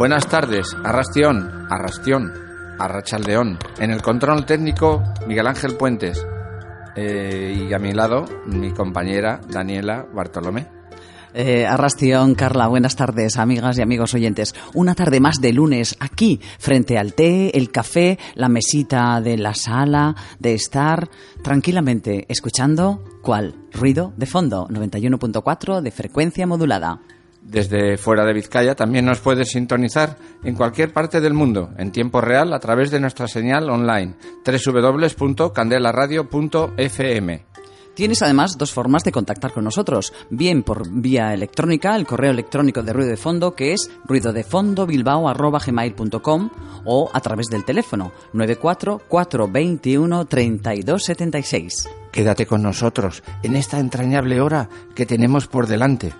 Buenas tardes, Arrastión, Arrastión, Arrachaldeón. En el control técnico, Miguel Ángel Puentes. Eh, y a mi lado, mi compañera Daniela Bartolomé. Eh, Arrastión, Carla, buenas tardes, amigas y amigos oyentes. Una tarde más de lunes aquí, frente al té, el café, la mesita de la sala, de estar tranquilamente escuchando, ¿cuál? Ruido de fondo, 91.4 de frecuencia modulada. Desde fuera de Vizcaya también nos puedes sintonizar en cualquier parte del mundo, en tiempo real, a través de nuestra señal online, www.candelaradio.fm. Tienes además dos formas de contactar con nosotros, bien por vía electrónica, el correo electrónico de Ruido de Fondo, que es ruidodefondobilbao.gmail.com o a través del teléfono 94 421 3276. Quédate con nosotros en esta entrañable hora que tenemos por delante.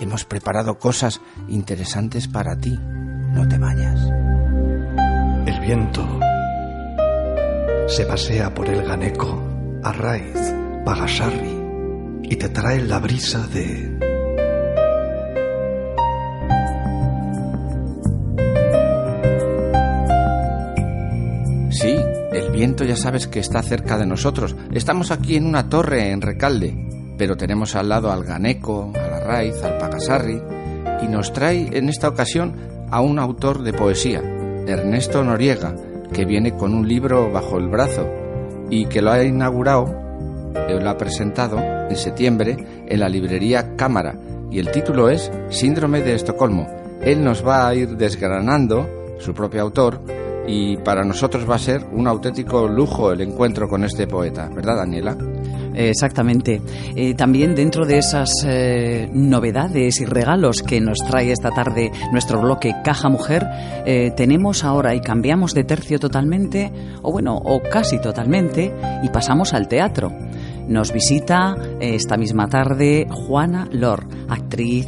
Hemos preparado cosas interesantes para ti. No te vayas. El viento se pasea por el Ganeco, Arraiz, Pagasarri y te trae la brisa de... Sí, el viento ya sabes que está cerca de nosotros. Estamos aquí en una torre en Recalde, pero tenemos al lado al Ganeco, al Arraiz, al Pagasarri, y nos trae en esta ocasión a un autor de poesía, Ernesto Noriega, que viene con un libro bajo el brazo y que lo ha inaugurado, eh, lo ha presentado en septiembre en la librería Cámara, y el título es Síndrome de Estocolmo. Él nos va a ir desgranando, su propio autor, y para nosotros va a ser un auténtico lujo el encuentro con este poeta, ¿verdad, Daniela? Exactamente. Eh, también dentro de esas eh, novedades y regalos que nos trae esta tarde nuestro bloque Caja Mujer, eh, tenemos ahora y cambiamos de tercio totalmente, o bueno, o casi totalmente, y pasamos al teatro. Nos visita esta misma tarde Juana Lor, actriz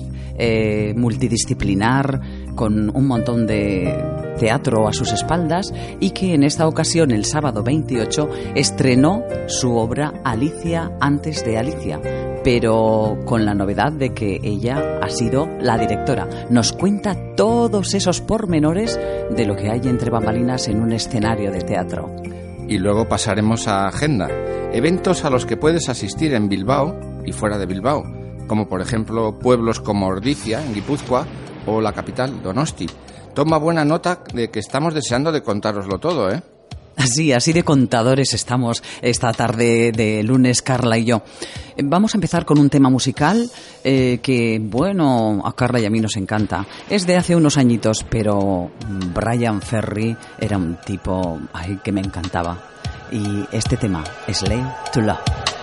multidisciplinar, con un montón de teatro a sus espaldas y que en esta ocasión, el sábado 28, estrenó su obra Alicia antes de Alicia, pero con la novedad de que ella ha sido la directora. Nos cuenta todos esos pormenores de lo que hay entre bambalinas en un escenario de teatro. Y luego pasaremos a agenda, eventos a los que puedes asistir en Bilbao y fuera de Bilbao, como por ejemplo pueblos como Ordicia, en Guipúzcoa, o la capital, Donosti. Toma buena nota de que estamos deseando de contároslo todo, ¿eh? Así, así de contadores estamos esta tarde de lunes, Carla y yo. Vamos a empezar con un tema musical eh, que, bueno, a Carla y a mí nos encanta. Es de hace unos añitos, pero Brian Ferry era un tipo ay, que me encantaba. Y este tema, Slave to Love.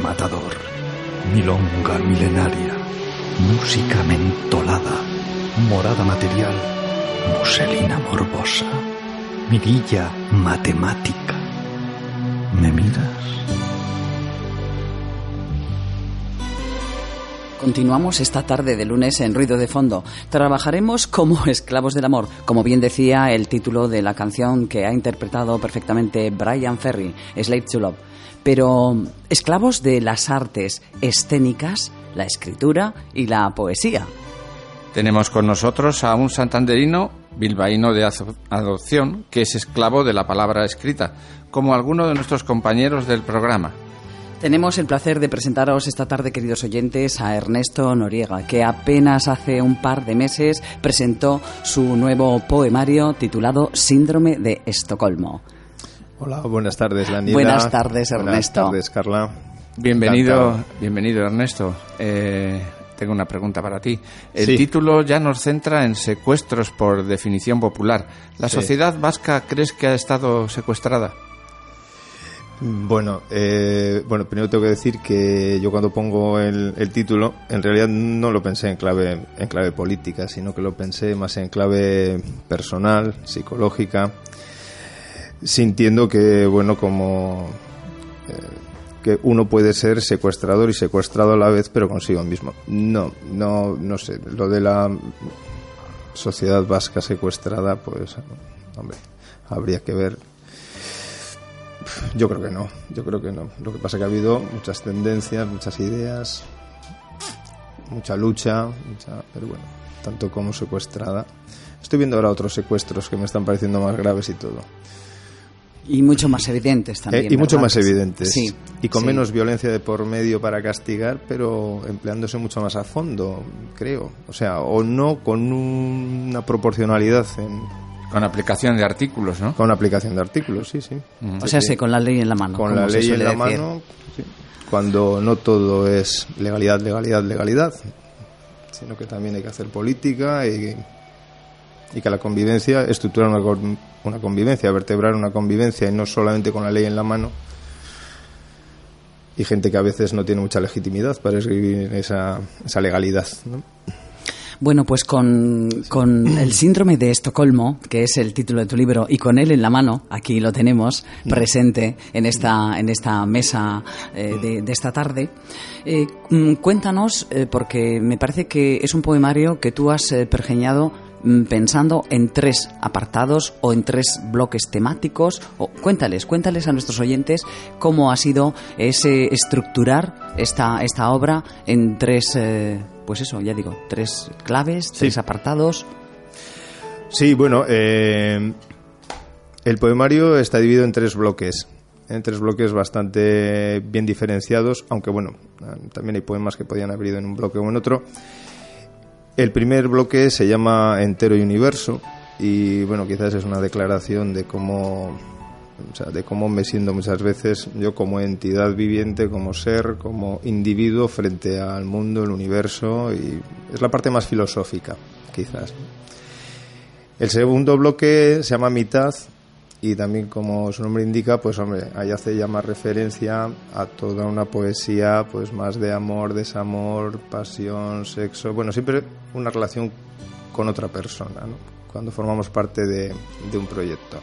Matador, milonga milenaria, música mentolada, morada material, muselina morbosa, mirilla matemática. Continuamos esta tarde de lunes en Ruido de Fondo. Trabajaremos como esclavos del amor, como bien decía el título de la canción que ha interpretado perfectamente Brian Ferry, Slave to Love pero esclavos de las artes escénicas, la escritura y la poesía. Tenemos con nosotros a un santanderino bilbaíno de adopción que es esclavo de la palabra escrita, como alguno de nuestros compañeros del programa. Tenemos el placer de presentaros esta tarde, queridos oyentes, a Ernesto Noriega, que apenas hace un par de meses presentó su nuevo poemario titulado Síndrome de Estocolmo. Hola, buenas tardes, Daniela. Buenas tardes, Ernesto. Buenas tardes, Carla. Bienvenido, bienvenido, Ernesto. Eh, tengo una pregunta para ti. El título ya nos centra en secuestros por definición popular. ¿La sociedad vasca crees que ha estado secuestrada? Bueno, eh, bueno, primero tengo que decir que yo cuando pongo el, título, en realidad no lo pensé en clave, en clave política, sino que lo pensé más en clave personal, psicológica, sintiendo que, bueno, como eh, que uno puede ser secuestrador y secuestrado a la vez, pero consigo mismo. No, no, no sé. Lo de la sociedad vasca secuestrada, pues, hombre, habría que ver. Yo creo que no, yo creo que no. Lo que pasa es que ha habido muchas tendencias, muchas ideas, mucha lucha, mucha, pero bueno, tanto como secuestrada. Estoy viendo ahora otros secuestros que me están pareciendo más graves y todo. Y mucho más evidentes también. Eh, y mucho más evidentes. Sí. Y con menos violencia de por medio para castigar, pero empleándose mucho más a fondo, creo. O sea, o no con una proporcionalidad en, con aplicación de artículos, ¿no? Con aplicación de artículos, sí, sí. O sea, sí, con la ley en la mano. Con la ley en la mano, sí. cuando no todo es legalidad, legalidad, legalidad, sino que también hay que hacer política y y que la convivencia, estructurar una, una convivencia, vertebrar una convivencia y no solamente con la ley en la mano. Y gente que a veces no tiene mucha legitimidad para escribir esa, esa legalidad. Bueno, pues con, el síndrome de Estocolmo, que es el título de tu libro, y con él en la mano, aquí lo tenemos presente en esta, en esta mesa eh, de, esta tarde, eh, mm, cuéntanos, eh, porque me parece que es un poemario que tú has pergeñado mm, pensando en tres apartados o en tres bloques temáticos. O, cuéntales, cuéntales a nuestros oyentes cómo ha sido ese estructurar esta, esta obra en tres pues eso, ya digo, tres claves, tres apartados. Sí, bueno, eh, el poemario está dividido en tres bloques, en tres bloques bastante bien diferenciados, aunque bueno, también hay poemas que podían haber ido en un bloque o en otro. El primer bloque se llama Entero y Universo y bueno, quizás es una declaración de cómo o sea, de cómo me siento muchas veces yo como entidad viviente, como ser, como individuo frente al mundo, el universo, y es la parte más filosófica, quizás. El segundo bloque se llama Mitad, y también como su nombre indica, pues hombre, ahí hace ya más referencia a toda una poesía, pues más de amor, desamor, pasión, sexo, bueno, siempre una relación con otra persona, ¿no? cuando formamos parte de un proyecto.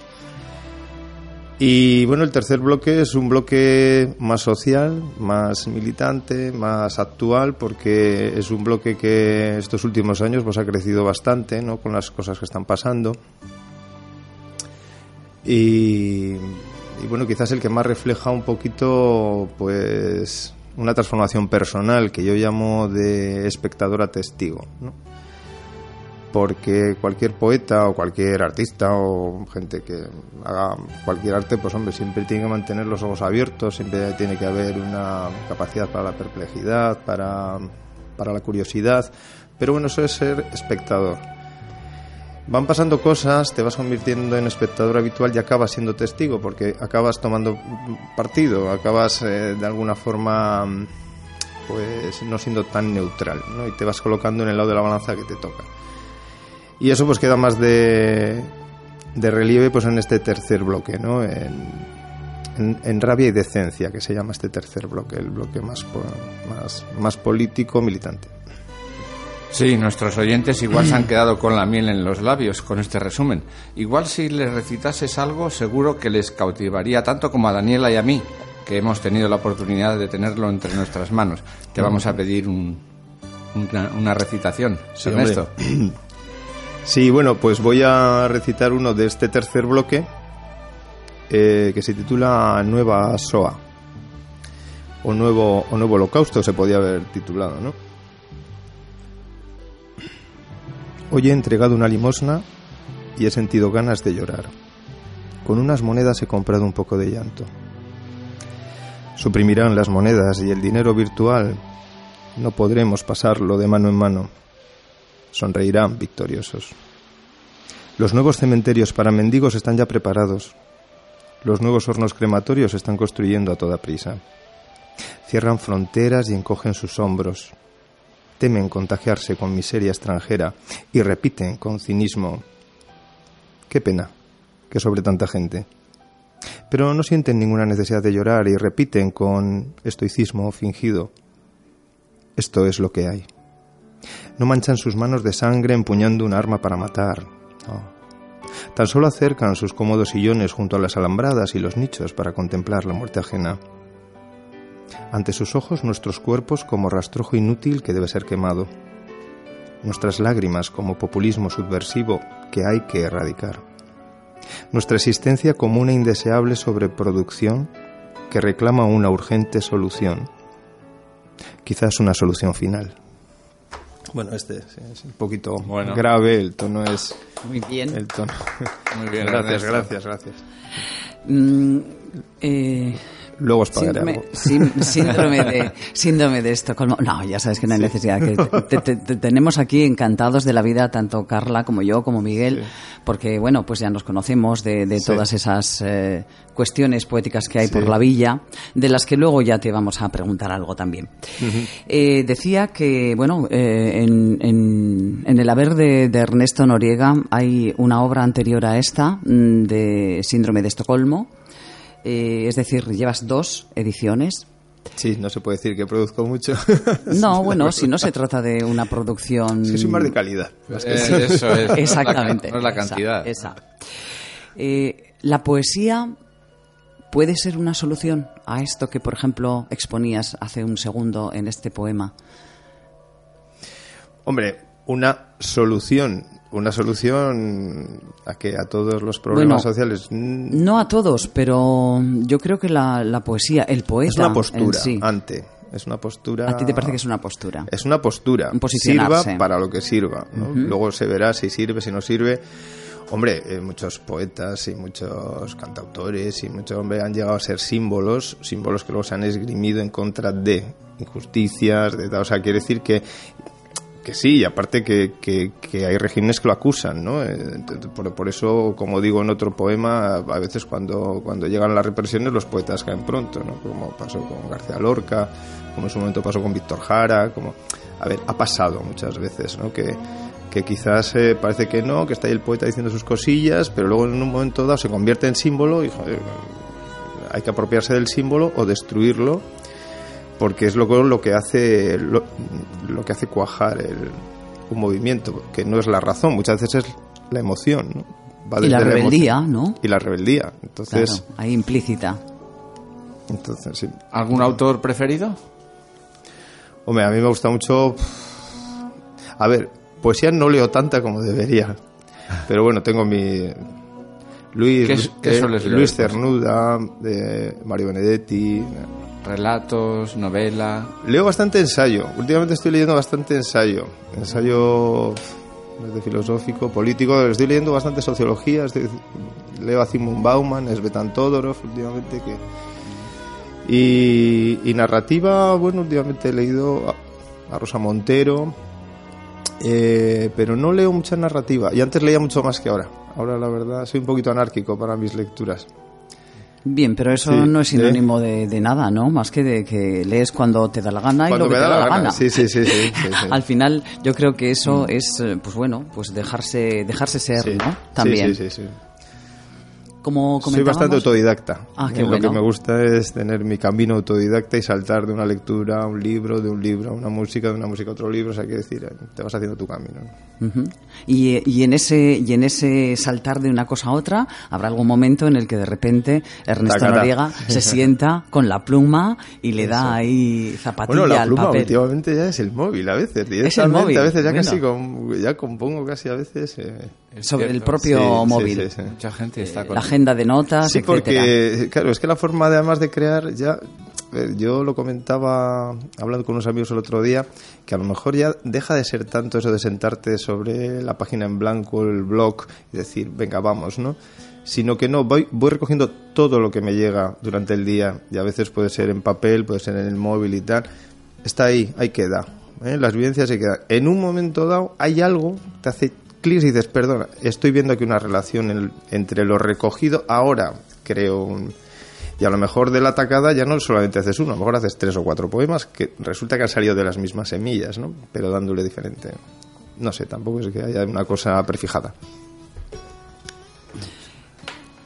Y bueno, el tercer bloque es un bloque más social, más militante, más actual, porque es un bloque que estos últimos años pues, ha crecido bastante ¿no? con las cosas que están pasando. Y, bueno, quizás el que más refleja un poquito pues una transformación personal que yo llamo de espectador a testigo. ¿no? Porque cualquier poeta o cualquier artista o gente que haga cualquier arte, pues hombre, siempre tiene que mantener los ojos abiertos, siempre tiene que haber una capacidad para la perplejidad, para, para la curiosidad, pero bueno, eso es ser espectador. Van pasando cosas, te vas convirtiendo en espectador habitual y acabas siendo testigo, porque acabas tomando partido, acabas eh, de alguna forma pues no siendo tan neutral, ¿no? Y te vas colocando en el lado de la balanza que te toca. Y eso pues queda más de, de relieve pues en este tercer bloque, ¿no? En, en, rabia y decencia, que se llama este tercer bloque, el bloque más, más, más político, militante. Sí, nuestros oyentes igual se han quedado con la miel en los labios con este resumen. Igual si les recitases algo, seguro que les cautivaría tanto como a Daniela y a mí, que hemos tenido la oportunidad de tenerlo entre nuestras manos. Te vamos a pedir un, una, recitación, sí, Ernesto. Sí, bueno, pues voy a recitar uno de este tercer bloque eh, que se titula Nueva SOA o nuevo, o nuevo Holocausto se podía haber titulado, ¿no? Hoy he entregado una limosna y he sentido ganas de llorar. Con unas monedas he comprado un poco de llanto. Suprimirán las monedas y el dinero virtual. No podremos pasarlo de mano en mano sonreirán victoriosos. Los nuevos cementerios para mendigos están ya preparados. Los nuevos hornos crematorios se están construyendo a toda prisa. Cierran fronteras y encogen sus hombros. Temen contagiarse con miseria extranjera y repiten con cinismo. Qué pena que sobre tanta gente. Pero no sienten ninguna necesidad de llorar y repiten con estoicismo fingido. Esto es lo que hay. No manchan sus manos de sangre empuñando un arma para matar. Tan solo acercan sus cómodos sillones junto a las alambradas y los nichos para contemplar la muerte ajena. Ante sus ojos nuestros cuerpos como rastrojo inútil que debe ser quemado. Nuestras lágrimas como populismo subversivo que hay que erradicar. Nuestra existencia como una indeseable sobreproducción que reclama una urgente solución. Quizás una solución final. Bueno, este es un poquito grave, el tono es... Muy bien. El tono. Muy bien, gracias, gracias, gracias. Mm, eh, Luego os pagaré síndrome, de, síndrome de Estocolmo. No, ya sabes que no hay necesidad. Que te, tenemos aquí encantados de la vida, tanto Carla como yo, como Miguel, porque, bueno, pues ya nos conocemos de, todas esas eh, cuestiones poéticas que hay por la villa, de las que luego ya te vamos a preguntar algo también. Eh, decía que, bueno, eh, en, en, el haber de, de Ernesto Noriega hay una obra anterior a esta, mm, de Síndrome de Estocolmo, eh, es decir, llevas dos ediciones. Sí, no se puede decir que produzco mucho. No, bueno, si no se trata de una producción... Es que soy más de calidad. que- Eh, eso es. Exactamente. No es la esa, cantidad. esa. Eh, la poesía puede ser una solución a esto que, por ejemplo, exponías hace un segundo en este poema. Hombre, una solución. Una solución a que a todos los problemas Bueno, sociales. No a todos, pero yo creo que la, la poesía, el poeta Es una postura, sí, ante. Es una postura. a ti te parece que es una postura. Es una postura. Un. Sirva para lo que sirva. ¿no? Luego se verá si sirve, si no sirve. Hombre, eh, muchos poetas y muchos cantautores y muchos hombres han llegado a ser símbolos, símbolos que luego se han esgrimido en contra de injusticias, de tal. O sea, quiere decir que que sí, y aparte que, que- que hay regímenes que lo acusan, ¿no? Eh, Por, por eso, como digo en otro poema, a veces cuando, cuando llegan las represiones los poetas caen pronto, ¿no? Como pasó con García Lorca, como en su momento pasó con Víctor Jara, como... A ver, ha pasado muchas veces, ¿no? Que, que quizás eh, parece que no, que está ahí el poeta diciendo sus cosillas, pero luego en un momento dado se convierte en símbolo y, hay que apropiarse del símbolo o destruirlo porque es lo, lo que hace lo, lo que hace cuajar el, un movimiento que no es la razón muchas veces es la emoción ¿no? Va Y la rebeldía. ¿no? y la rebeldía entonces Claro, ahí implícita. entonces sí ¿Algún autor preferido? hombre a mí me gusta mucho a ver poesía no leo tanta como debería pero bueno tengo mi Luis ¿Qué eh, Luis? Cernuda de Mario Benedetti Relatos, novela. Leo bastante ensayo. Últimamente estoy leyendo bastante ensayo. Ensayo desde filosófico, político. Estoy leyendo bastante sociología. estoy- leo a Zygmunt Bauman, Svetan Todorov últimamente. que y, narrativa, bueno, últimamente he leído a, a Rosa Montero. eh, pero no leo mucha narrativa. Y antes leía mucho más que ahora. Ahora, la verdad, soy un poquito anárquico para mis lecturas. Bien, pero eso Sí, no es sinónimo de, de nada, ¿no? Más que de que lees cuando te da la gana Cuando y lo que te da da la gana. gana. Sí, sí, sí, sí. Al final, yo creo que eso es, eh, pues bueno, pues dejarse, dejarse ser. ¿no? También. Sí, sí, sí. Como Soy bastante autodidacta. Ah, qué Eh, Lo bueno. que me gusta es tener mi camino autodidacta y saltar de una lectura a un libro, de un libro a una música, de una música a otro libro. O sea, quiere decir, eh, te vas haciendo tu camino. ¿no? Ujú. y, y en ese y en ese saltar de una cosa a otra habrá algún momento en el que de repente Ernesto Tacata. Noriega se sienta con la pluma y le da ahí zapatilla Bueno, la al pluma papel. últimamente ya es el móvil, a veces. directamente, móvil, A veces ya bueno. casi com- ya compongo casi a veces. eh, sobre el propio sí, móvil. sí, sí. Mucha gente está con La agenda de notas, Sí, etcétera. porque, claro, es que la forma de, además de crear ya... ver, Yo lo comentaba hablando con unos amigos el otro día, que a lo mejor ya deja de ser tanto eso de sentarte sobre la página en blanco, el blog, y decir, venga, vamos, ¿no? Sino que no, voy, voy recogiendo todo lo que me llega durante el día, y a veces puede ser en papel, puede ser en el móvil y tal. Está ahí, ahí queda. ¿eh? Las vivencias se quedan. En un momento dado hay algo, te hace y dices, perdona, estoy viendo aquí una relación en- entre lo recogido, ahora creo un... Y a lo mejor de la atacada ya no solamente haces uno, a lo mejor haces tres o cuatro poemas que resulta que han salido de las mismas semillas, ¿no? Pero dándole diferente. No sé, tampoco es que haya una cosa prefijada.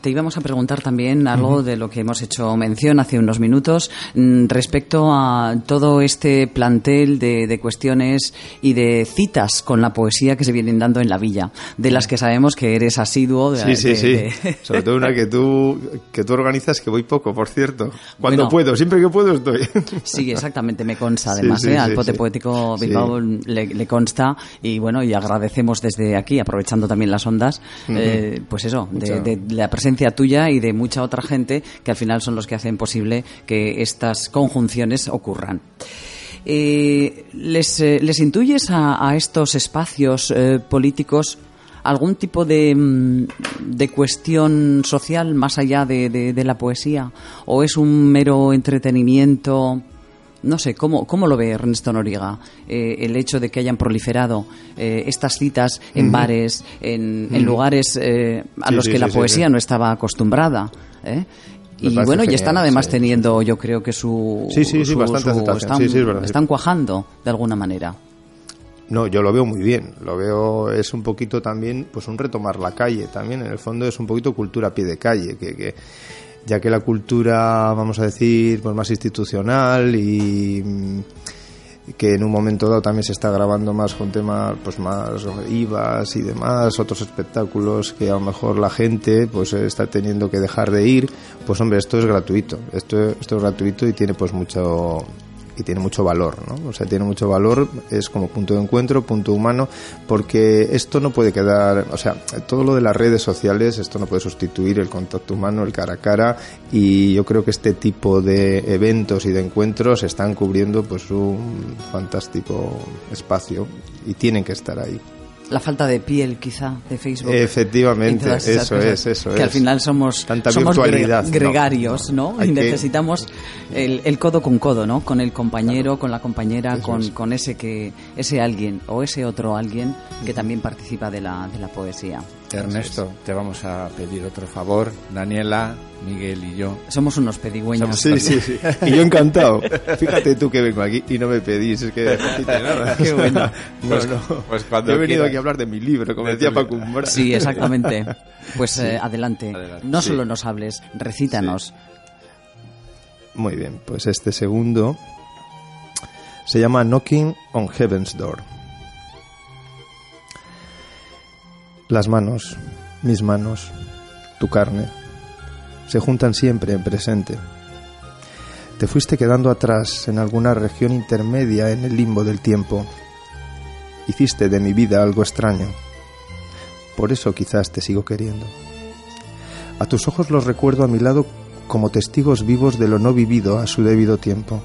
Te íbamos a preguntar también algo de lo que hemos hecho mención hace unos minutos mm, respecto a todo este plantel de, de cuestiones y de citas con la poesía que se vienen dando en la villa, de las que sabemos que eres asiduo. De, Sí, sí, de- sí. Sobre todo una que tú, que tú organizas que voy poco, por cierto. Cuando Bueno. puedo, siempre que puedo estoy. Sí, exactamente, me consta además, sí, ¿eh? al Pote. Poético. Bilbao le, le consta y bueno, y agradecemos desde aquí, aprovechando también las ondas, eh, pues eso, de la presencia tuya y de mucha otra gente que al final son los que hacen posible que estas conjunciones ocurran. Eh, ¿les, eh, ¿Les intuyes a, estos espacios eh, políticos algún tipo de, mm, de cuestión social más allá de- de la poesía? ¿O es un mero entretenimiento? No sé, ¿cómo, cómo lo ve Ernesto Noriega? Eh, el hecho de que hayan proliferado eh, estas citas en bares, en, en lugares eh, a Sí, los sí, que la sí, sí, poesía sí. no estaba acostumbrada. ¿eh? Y bueno, y están además teniendo, yo creo que su. Sí, sí, sí, su- bastante su-. Están, es verdad, están cuajando de alguna manera. No, yo lo veo muy bien. Lo veo, es un poquito también, pues un retomar la calle también. En el fondo es un poquito cultura a pie de calle, que, que ya que la cultura, vamos a decir, pues más institucional y mm, que en un momento dado también se está grabando más con temas pues más IVAs y demás, otros espectáculos que a lo mejor la gente pues está teniendo que dejar de ir, pues hombre, esto es gratuito, esto, esto es gratuito y tiene pues mucho y tiene mucho valor, ¿no? O sea, tiene mucho valor, es como punto de encuentro, punto humano, porque esto no puede quedar, o sea, todo lo de las redes sociales, esto no puede sustituir el contacto humano, el cara a cara, y yo creo que este tipo de eventos y de encuentros están cubriendo pues un fantástico espacio y tienen que estar ahí la falta de piel quizá de Facebook. Efectivamente, eso es, eso que al final somos, somos gregarios, ¿no? y necesitamos el, codo con codo, ¿no? Con el compañero, con la compañera, con, con, ese que ese alguien o ese otro alguien que también participa de la, de la poesía. Ernesto, te vamos a pedir otro favor. Daniela, Miguel y yo. Somos unos pedigüeños. Sí, sí, sí. Y yo encantado. Fíjate tú que vengo aquí y no me pedís, es que nada. Qué bueno. Pues, pues cuando he venido aquí a hablar de mi libro, como decía Paco Sí, exactamente. Pues eh, adelante. No solo nos hables, recítanos. Muy bien, pues este segundo se llama Knocking on Heaven's Door. Las manos, mis manos, tu carne, se juntan siempre en presente. Te fuiste quedando atrás en alguna región intermedia en el limbo del tiempo. Hiciste de mi vida algo extraño. Por eso quizás te sigo queriendo. A tus ojos los recuerdo a mi lado como testigos vivos de lo no vivido a su debido tiempo.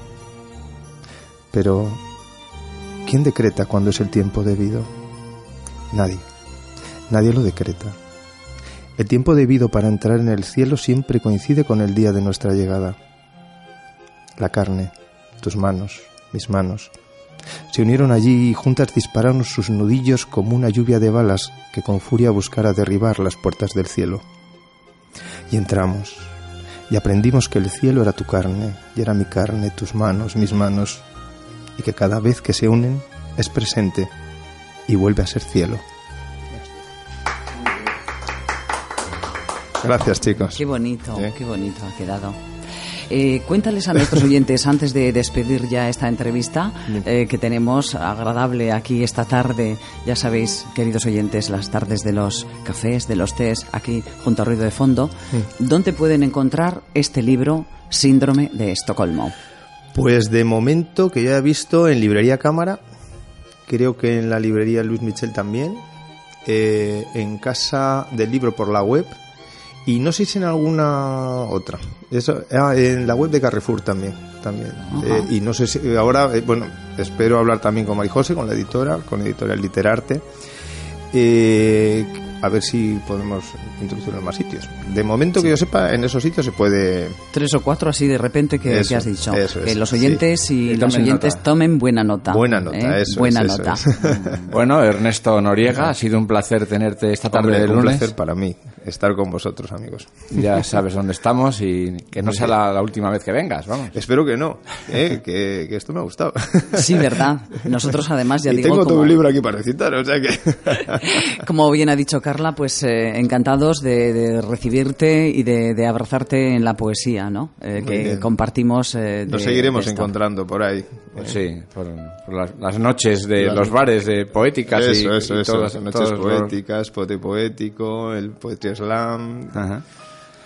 Pero, ¿quién decreta cuándo es el tiempo debido? Nadie. Nadie lo decreta. El tiempo debido para entrar en el cielo siempre coincide con el día de nuestra llegada. La carne, tus manos, mis manos, se unieron allí y juntas dispararon sus nudillos como una lluvia de balas que con furia buscara derribar las puertas del cielo. Y entramos, y aprendimos que el cielo era tu carne, y era mi carne, tus manos, mis manos, y que cada vez que se unen es presente y vuelve a ser cielo. Gracias, chicos. Qué bonito, qué bonito ha quedado. Eh, cuéntales a nuestros oyentes, antes de despedir ya esta entrevista eh, que tenemos agradable aquí esta tarde, ya sabéis, queridos oyentes, las tardes de los cafés, de los tés, aquí junto a Ruido de Fondo, ¿dónde pueden encontrar este libro, Síndrome de Estocolmo? Pues de momento que ya he visto en Librería Cámara, creo que en la librería Luis Michel también, eh, en Casa del Libro por la web, y no sé si en alguna otra. Eso, ah, en la web de Carrefour también. también. Eh, y no sé si ahora, eh, bueno, espero hablar también con Marijose, con la editora, con Editorial Literarte. Eh, a ver si podemos introducirlo en más sitios. De momento que yo sepa, en esos sitios se puede... Tres o cuatro así de repente que, has dicho. que los oyentes y los oyentes tomen buena nota. Buena nota, ¿eh? eso Buena nota. bueno, Ernesto Noriega, ha sido un placer tenerte esta tarde de lunes. Un placer para mí estar con vosotros, amigos. Ya sabes dónde estamos y que no sea la, última vez que vengas, vamos. Espero que no, ¿eh? que, esto me ha gustado. Sí, verdad. Nosotros además ya y digo... tengo todo un libro aquí para recitar, o sea que... como bien ha dicho Carla, pues eh, encantados de, recibirte y de, abrazarte en la poesía, ¿no? Eh, que compartimos. Eh, Nos seguiremos encontrando por ahí. Pues sí, por, las, noches de los bares de poéticas eso, y, eso, eso, las noches poéticas, pote poético, el poetry slam.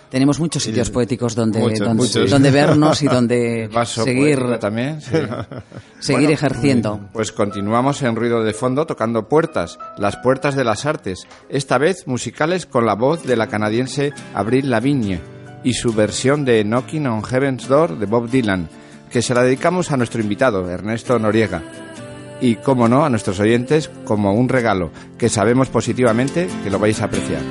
Tenemos muchos sitios poéticos donde, donde, vernos y donde seguir también seguir ejerciendo. Pues continuamos en ruido de fondo tocando puertas, las puertas de las artes, esta vez musicales con la voz de la canadiense Avril Lavigne y su versión de Knocking on Heaven's Door de Bob Dylan, que se la dedicamos a nuestro invitado Ernesto Noriega. Y, como no, a nuestros oyentes como un regalo, que sabemos positivamente que lo vais a apreciar.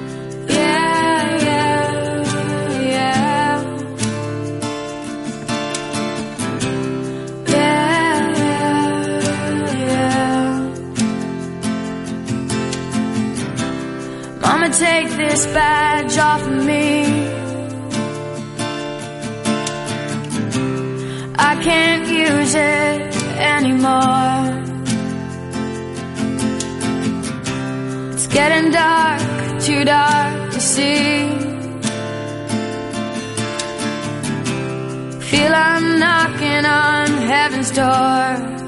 This badge off of me. I can't use it anymore. It's getting dark, too dark to see. feel I'm knocking on heaven's door.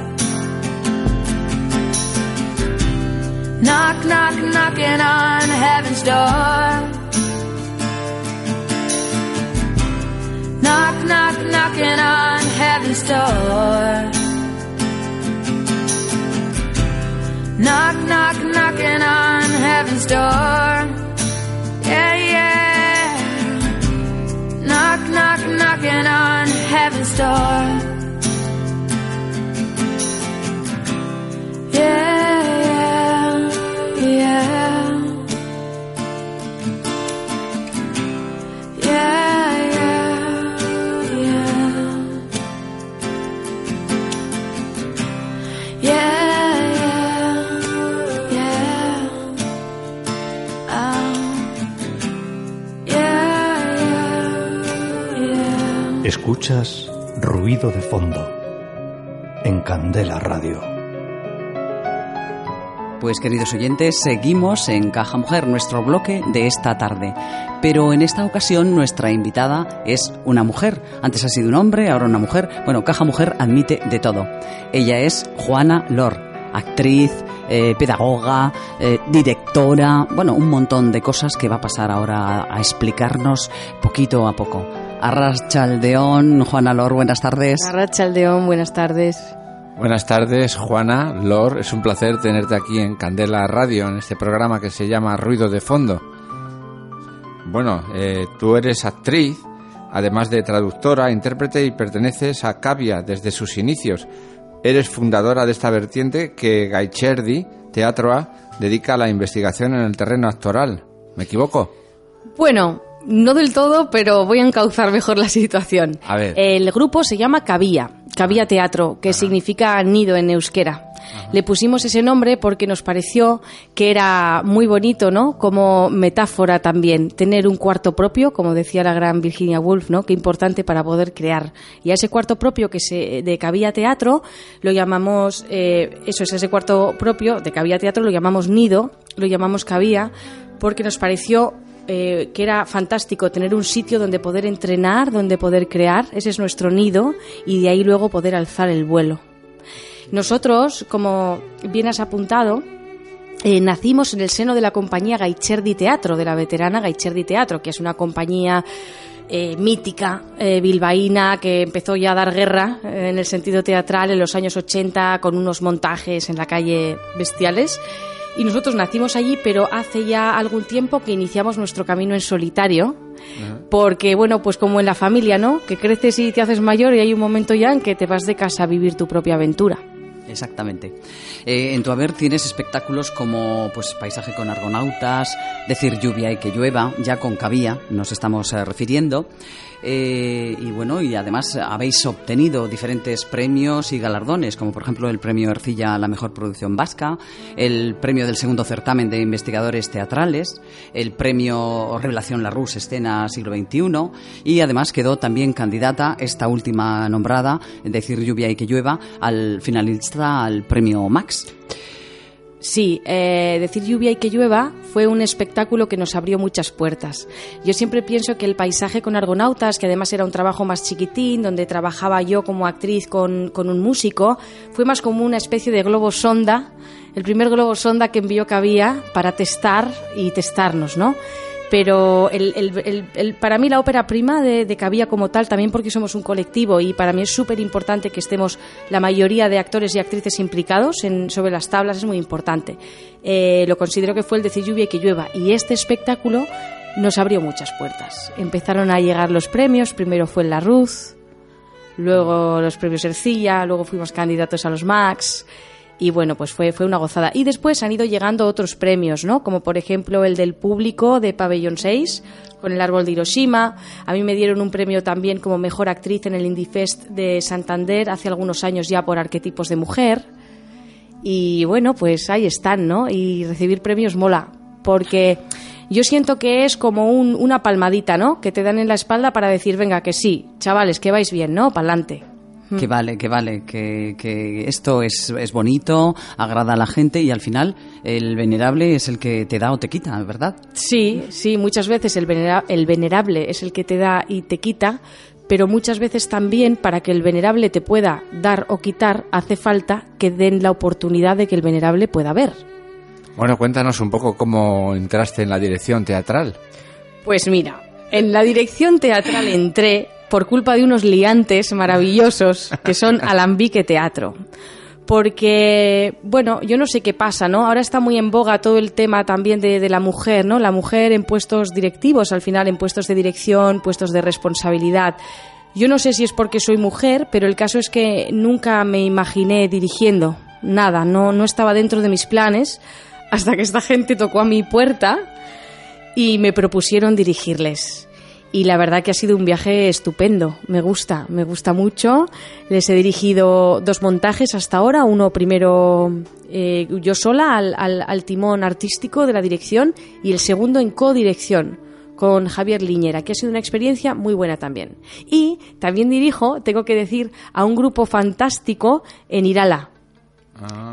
Knock, knock, knocking on heaven's door. Knock, knock, knocking on heaven's door. Knock, knock, knocking on heaven's door. Yeah, yeah. Knock, knock, knocking on heaven's door. Escuchas ruido de fondo en Candela Radio. Pues queridos oyentes, seguimos en Caja Mujer, nuestro bloque de esta tarde. Pero en esta ocasión nuestra invitada es una mujer. Antes ha sido un hombre, ahora una mujer. Bueno, Caja Mujer admite de todo. Ella es Juana Lor, actriz, eh, pedagoga, eh, directora, bueno, un montón de cosas que va a pasar ahora a, explicarnos poquito a poco. Arras Chaldeón, Juana Lor, buenas tardes. Arras Chaldeón, buenas tardes. Buenas tardes, Juana, Lor. Es un placer tenerte aquí en Candela Radio, en este programa que se llama Ruido de Fondo. Bueno, eh, tú eres actriz, además de traductora, intérprete y perteneces a Cavia desde sus inicios. Eres fundadora de esta vertiente que Gaicherdi, Teatro A, dedica a la investigación en el terreno actoral. ¿Me equivoco? Bueno, no del todo, pero voy a encauzar mejor la situación. A ver. El grupo se llama Cavia, Cavia Teatro, que significa nido en euskera. Le pusimos ese nombre porque nos pareció que era muy bonito, ¿no? Como metáfora también, tener un cuarto propio, como decía la gran Virginia Woolf, ¿no? Qué importante para poder crear. Y a ese cuarto propio que se de Cavia Teatro lo llamamos, eh, eso es ese cuarto propio de Cavia Teatro lo llamamos nido, lo llamamos Cavia, porque nos pareció eh, que era fantástico tener un sitio donde poder entrenar, donde poder crear, ese es nuestro nido, y de ahí luego poder alzar el vuelo. Nosotros, como bien has apuntado, eh, nacimos en el seno de la compañía Gaicherdi Teatro, de la veterana Gaicherdi Teatro, que es una compañía eh, mítica bilbaína que empezó ya a dar guerra en el sentido teatral en los años 80 con unos montajes en la calle bestiales y nosotros nacimos allí, pero hace ya algún tiempo que iniciamos nuestro camino en solitario, porque bueno, pues como en la familia, ¿no? Que creces y te haces mayor y hay un momento ya en que te vas de casa a vivir tu propia aventura. Exactamente. Eh, en tu haber tienes espectáculos como pues Paisaje con argonautas, Decir lluvia y que llueva, ya con Cabía nos estamos eh, refiriendo. Eh, y bueno, y además habéis obtenido diferentes premios y galardones, como por ejemplo el premio Ercilla a la mejor producción vasca, el premio del segundo certamen de investigadores teatrales, el premio Revelación La Rus Escena Siglo XXI, y además quedó también candidata, esta última nombrada, Decir lluvia y que llueva, al finalista al premio Max. Sí, eh, decir lluvia y que llueva fue un espectáculo que nos abrió muchas puertas. Yo siempre pienso que el paisaje con argonautas, que además era un trabajo más chiquitín, donde trabajaba yo como actriz con, con un músico, fue más como una especie de globo sonda, el primer globo sonda que envió Cabía para testar y testarnos, ¿no? Pero el, para mí la ópera prima de, de Cabía como tal, también porque somos un colectivo y para mí es súper importante que estemos la mayoría de actores y actrices implicados en, sobre las tablas, es muy importante. Eh, lo considero que fue el decir lluvia y que llueva y este espectáculo nos abrió muchas puertas. Empezaron a llegar los premios, primero fue La Ruz, luego los premios Ercilla, luego fuimos candidatos a los Max y bueno, pues fue, fue una gozada. Y después han ido llegando otros premios, ¿no? Como por ejemplo el del público de Pabellón 6 con el árbol de Hiroshima. A mí me dieron un premio también como mejor actriz en el Indie Fest de Santander hace algunos años ya por arquetipos de mujer. Y bueno, pues ahí están, ¿no? Y recibir premios mola, porque yo siento que es como un- una palmadita, ¿no? Que te dan en la espalda para decir, venga, que sí, chavales, que vais bien, ¿no? Pa'lante. Que vale, que vale, que, que esto es, es bonito, agrada a la gente y al final el venerable es el que te da o te quita, ¿verdad? Sí, sí, muchas veces el, venera- el venerable es el que te da y te quita, pero muchas veces también para que el venerable te pueda dar o quitar hace falta que den la oportunidad de que el venerable pueda ver. Bueno, cuéntanos un poco cómo entraste en la dirección teatral. Pues mira, en la dirección teatral entré por culpa de unos liantes maravillosos que son Alambique Teatro. Porque, bueno, yo no sé qué pasa, ¿no? Ahora está muy en boga todo el tema también de, de la mujer, ¿no? La mujer en puestos directivos, al final en puestos de dirección, puestos de responsabilidad. Yo no sé si es porque soy mujer, pero el caso es que nunca me imaginé dirigiendo nada, no, no estaba dentro de mis planes hasta que esta gente tocó a mi puerta y me propusieron dirigirles. Y la verdad que ha sido un viaje estupendo, me gusta, me gusta mucho. Les he dirigido dos montajes hasta ahora, uno primero eh, yo sola al, al- al timón artístico de la dirección y el segundo en codirección con Javier Liñera, que ha sido una experiencia muy buena también. Y también dirijo, tengo que decir, a un grupo fantástico en Irala,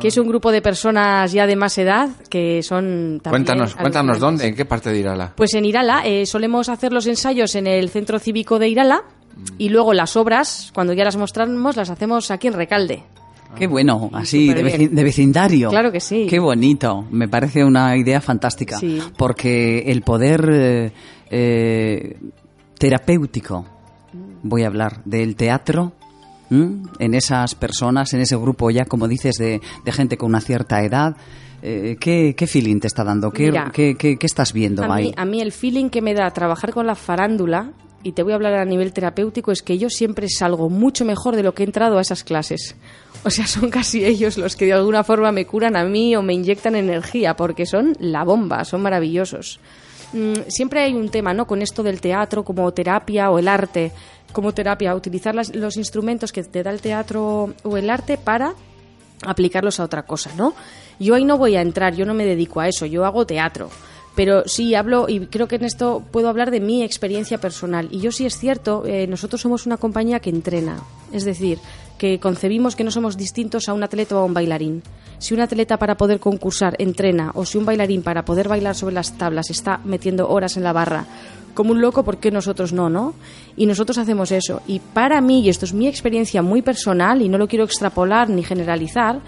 que es un grupo de personas ya de más edad que son también Cuéntanos, cuéntanos dónde, en qué parte de Irala. Pues en Irala eh, solemos hacer los ensayos en el centro cívico de Irala y luego las obras, cuando ya las mostramos, las hacemos aquí en Recalde. Qué bueno, así de, superbién. veci- de vecindario. Claro que sí. Qué bonito, me parece una idea fantástica. Sí. Porque el poder eh, eh, terapéutico, voy a hablar, del teatro, en esas personas, en ese grupo ya, como dices, de, de gente con una cierta edad, eh, ¿qué, ¿qué feeling te está dando? ¿Qué, Mira, qué, qué- qué estás viendo A ahí? mí, a mí el feeling que me da trabajar con la farándula, y te voy a hablar a nivel terapéutico, es que yo siempre salgo mucho mejor de lo que he entrado a esas clases. O sea, son casi ellos los que de alguna forma me curan a mí o me inyectan energía, porque son la bomba, son maravillosos. Mm, siempre hay un tema, ¿no? Con esto del teatro como terapia o el arte como terapia, utilizar las- los instrumentos que te da el teatro o el arte para aplicarlos a otra cosa, ¿no? Yo ahí no voy a entrar, yo no me dedico a eso, yo hago teatro. Pero sí hablo, y creo que en esto puedo hablar de mi experiencia personal. Y yo sí es cierto, eh, nosotros somos una compañía que entrena. Es decir, que concebimos que no somos distintos a un atleta o a un bailarín. Si un atleta para poder concursar entrena, o si un bailarín para poder bailar sobre las tablas está metiendo horas en la barra, como un loco, ¿por qué nosotros no, no? Y nosotros hacemos eso. Y para mí, y esto es mi experiencia muy personal, y no lo quiero extrapolar ni generalizar,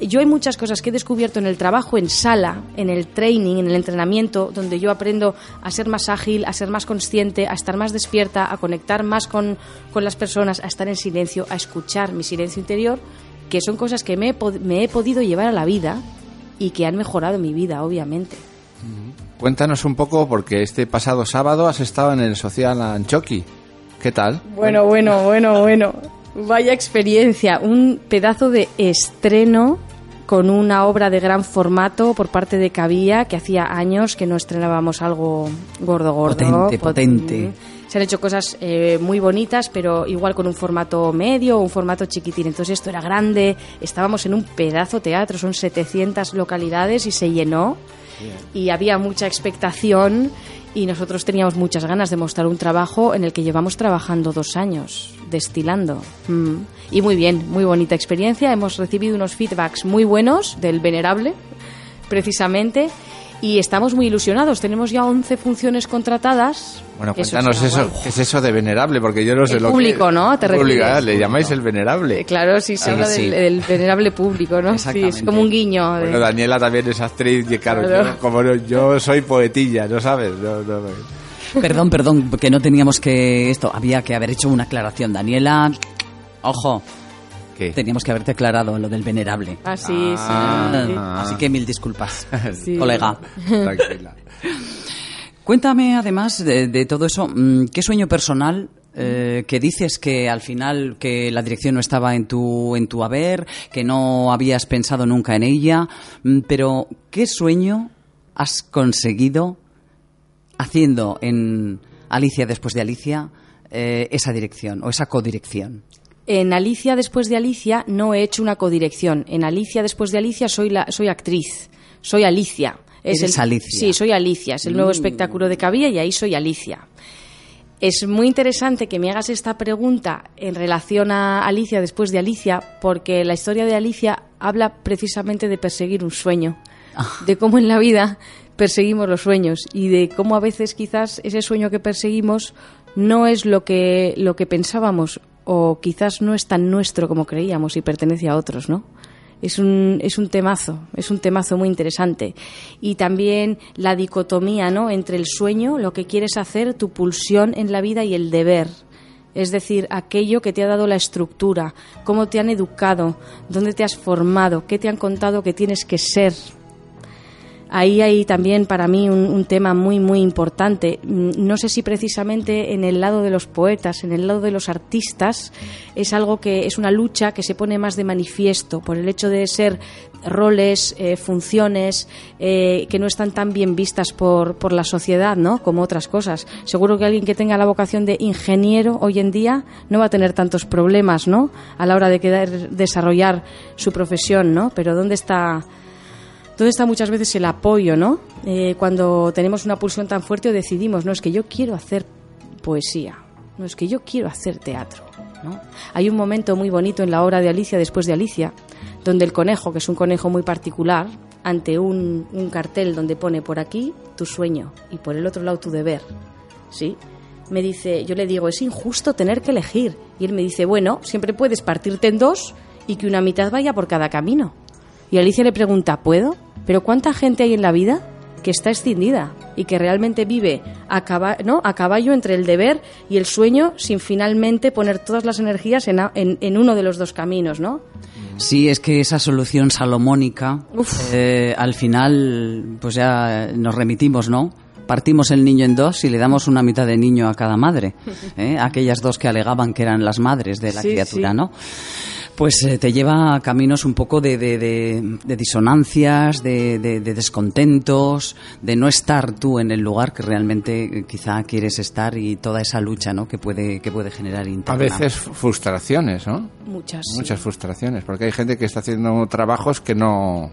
yo hay muchas cosas que he descubierto en el trabajo en sala, en el training, en el entrenamiento, donde yo aprendo a ser más ágil, a ser más consciente, a estar más despierta, a conectar más con, con las personas, a estar en silencio, a escuchar mi silencio interior, que son cosas que me he, pod- me he podido llevar a la vida y que han mejorado mi vida, obviamente. Cuéntanos un poco, porque este pasado sábado has estado en el Social Anchoqui. ¿Qué tal? Bueno, bueno, bueno, bueno. Vaya experiencia. Un pedazo de estreno con una obra de gran formato por parte de Cabía, que hacía años que no estrenábamos algo gordo, gordo. Potente, Pot- potente. Se han hecho cosas eh, muy bonitas, pero igual con un formato medio o un formato chiquitín. Entonces esto era grande, estábamos en un pedazo teatro, son 700 localidades y se llenó y había mucha expectación y nosotros teníamos muchas ganas de mostrar un trabajo en el que llevamos trabajando dos años, destilando. Mm. Y muy bien, muy bonita experiencia. Hemos recibido unos feedbacks muy buenos del venerable, precisamente. Y estamos muy ilusionados. Tenemos ya 11 funciones contratadas. Bueno, Eso cuéntanos eso, guay. ¿qué es eso de venerable? Porque yo no sé El lo público, que ¿no? ¿Te Público, refieres? ah, le llamáis el venerable. Claro, sí, se habla sí. del, del venerable público, ¿no? Sí, es como un guiño. de- Bueno, Daniela también es actriz y claro, Claro. yo, como no- yo soy poetilla, ¿no sabes? No, no, no. Perdón, perdón, que no teníamos que esto, había que haber hecho una aclaración. Daniela, ojo, ¿Qué? teníamos que haberte aclarado lo del venerable. Ah, sí, sí, Ah. sí. Así que mil disculpas, Sí. colega. Tranquila. Cuéntame además de, de todo eso, mm, ¿qué sueño personal eh, que dices que al final que la dirección no estaba en tu en tu haber, que no habías pensado nunca en ella, mm, pero qué sueño has conseguido haciendo en Alicia después de Alicia eh, esa dirección o esa codirección? En Alicia después de Alicia no he hecho una codirección. En Alicia después de Alicia soy la soy actriz. Soy Alicia. Eres el, Alicia. Sí, soy Alicia. Es el nuevo espectáculo de Cabía y ahí soy Alicia. Es muy interesante que me hagas esta pregunta en relación a Alicia después de Alicia, porque la historia de Alicia habla precisamente de perseguir un sueño, de cómo en la vida perseguimos los sueños y de cómo a veces quizás ese sueño que perseguimos no es lo que, lo que pensábamos o quizás no es tan nuestro como creíamos y pertenece a otros, ¿no? Es un, es un temazo, es un temazo muy interesante. Y también la dicotomía, ¿no? Entre el sueño, lo que quieres hacer, tu pulsión en la vida y el deber. Es decir, aquello que te ha dado la estructura, cómo te han educado, dónde te has formado, qué te han contado que tienes que ser. Ahí hay también para mí un, tema muy, muy importante. Mm, No sé si precisamente en el lado de los poetas, en el lado de los artistas, es algo que es una lucha que se pone más de manifiesto por el hecho de ser roles, eh, funciones eh, que no están tan bien vistas por, por la sociedad, ¿no? Como otras cosas. Seguro que alguien que tenga la vocación de ingeniero hoy en día no va a tener tantos problemas, ¿no? A la hora de querer desarrollar su profesión, ¿no? Pero ¿dónde está ¿Dónde está muchas veces el apoyo, no? Eh, cuando tenemos una pulsión tan fuerte o decidimos, no, es que yo quiero hacer poesía, no, es que yo quiero hacer teatro, ¿no? Hay un momento muy bonito en la obra de Alicia, después de Alicia, donde el conejo, que es un conejo muy particular, ante un, un cartel donde pone por aquí tu sueño y por el otro lado tu deber, ¿sí? Me dice, yo le digo, es injusto tener que elegir. Y él me dice, bueno, siempre puedes partirte en dos y que una mitad vaya por cada camino. Y Alicia le pregunta, ¿puedo? ¿Pero cuánta gente hay en la vida que está escindida y que realmente vive a, caba- ¿no? a caballo entre el deber y el sueño sin finalmente poner todas las energías en, a- en- en uno de los dos caminos, ¿no? Sí, es que esa solución salomónica, eh, al final, pues ya nos remitimos, ¿no? Partimos el niño en dos y le damos una mitad de niño a cada madre. ¿eh? Aquellas dos que alegaban que eran las madres de la Sí, criatura, sí. ¿no? Pues eh, te lleva a caminos un poco de, de- de- de disonancias, de, de- de descontentos, de no estar tú en el lugar que realmente eh, quizá quieres estar y toda esa lucha, ¿no? Que puede, que puede generar A interna. veces frustraciones, ¿no? Muchas. sí. Muchas frustraciones, porque hay gente que está haciendo trabajos que no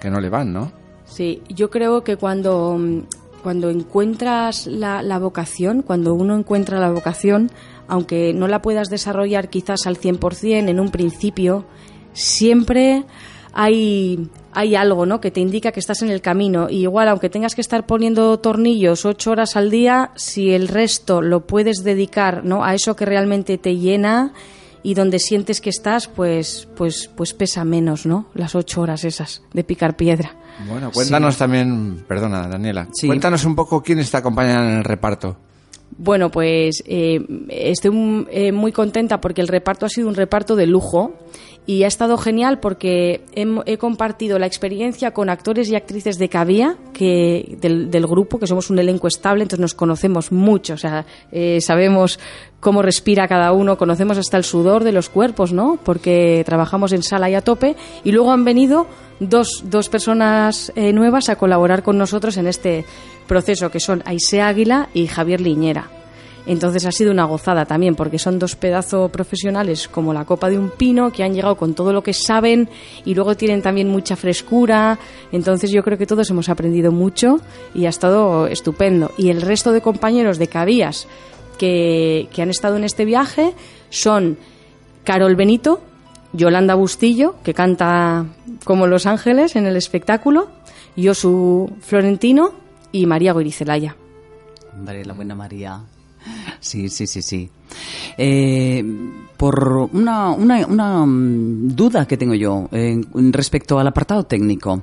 que no le van, ¿no? Sí, yo creo que cuando, mm, cuando encuentras la, la vocación, cuando uno encuentra la vocación, aunque no la puedas desarrollar quizás al 100% en un principio, siempre hay, hay algo ¿no? que te indica que estás en el camino. Y igual, aunque tengas que estar poniendo tornillos ocho horas al día, si el resto lo puedes dedicar ¿no? a eso que realmente te llena y donde sientes que estás, pues, pues, pues pesa menos, ¿no? Las ocho horas esas de picar piedra. Bueno, cuéntanos también, perdona Daniela, Sí. cuéntanos un poco quiénes te acompañan en el reparto. Bueno, pues eh, estoy eh, muy contenta porque el reparto ha sido un reparto de lujo y ha estado genial porque he, he compartido la experiencia con actores y actrices de Cabía, que, del, del grupo, que somos un elenco estable, entonces nos conocemos mucho, o sea, eh, sabemos cómo respira cada uno, conocemos hasta el sudor de los cuerpos, ¿no? Porque trabajamos en sala y a tope y luego han venido dos, dos personas eh, nuevas a colaborar con nosotros en este proceso, que son Aise Águila y Javier Liñera. Entonces ha sido una gozada también, porque son dos pedazos profesionales como la copa de un pino, que han llegado con todo lo que saben y luego tienen también mucha frescura. Entonces yo creo que todos hemos aprendido mucho y ha estado estupendo. Y el resto de compañeros de Cabías que, que han estado en este viaje son Carol Benito, Yolanda Bustillo, que canta como Los Ángeles en el espectáculo, Josu Florentino y María Goirizelaya. Hombre, la buena María. Sí, sí, sí, sí. Eh, por una, una, una, mm, duda que tengo yo eh, respecto al apartado técnico.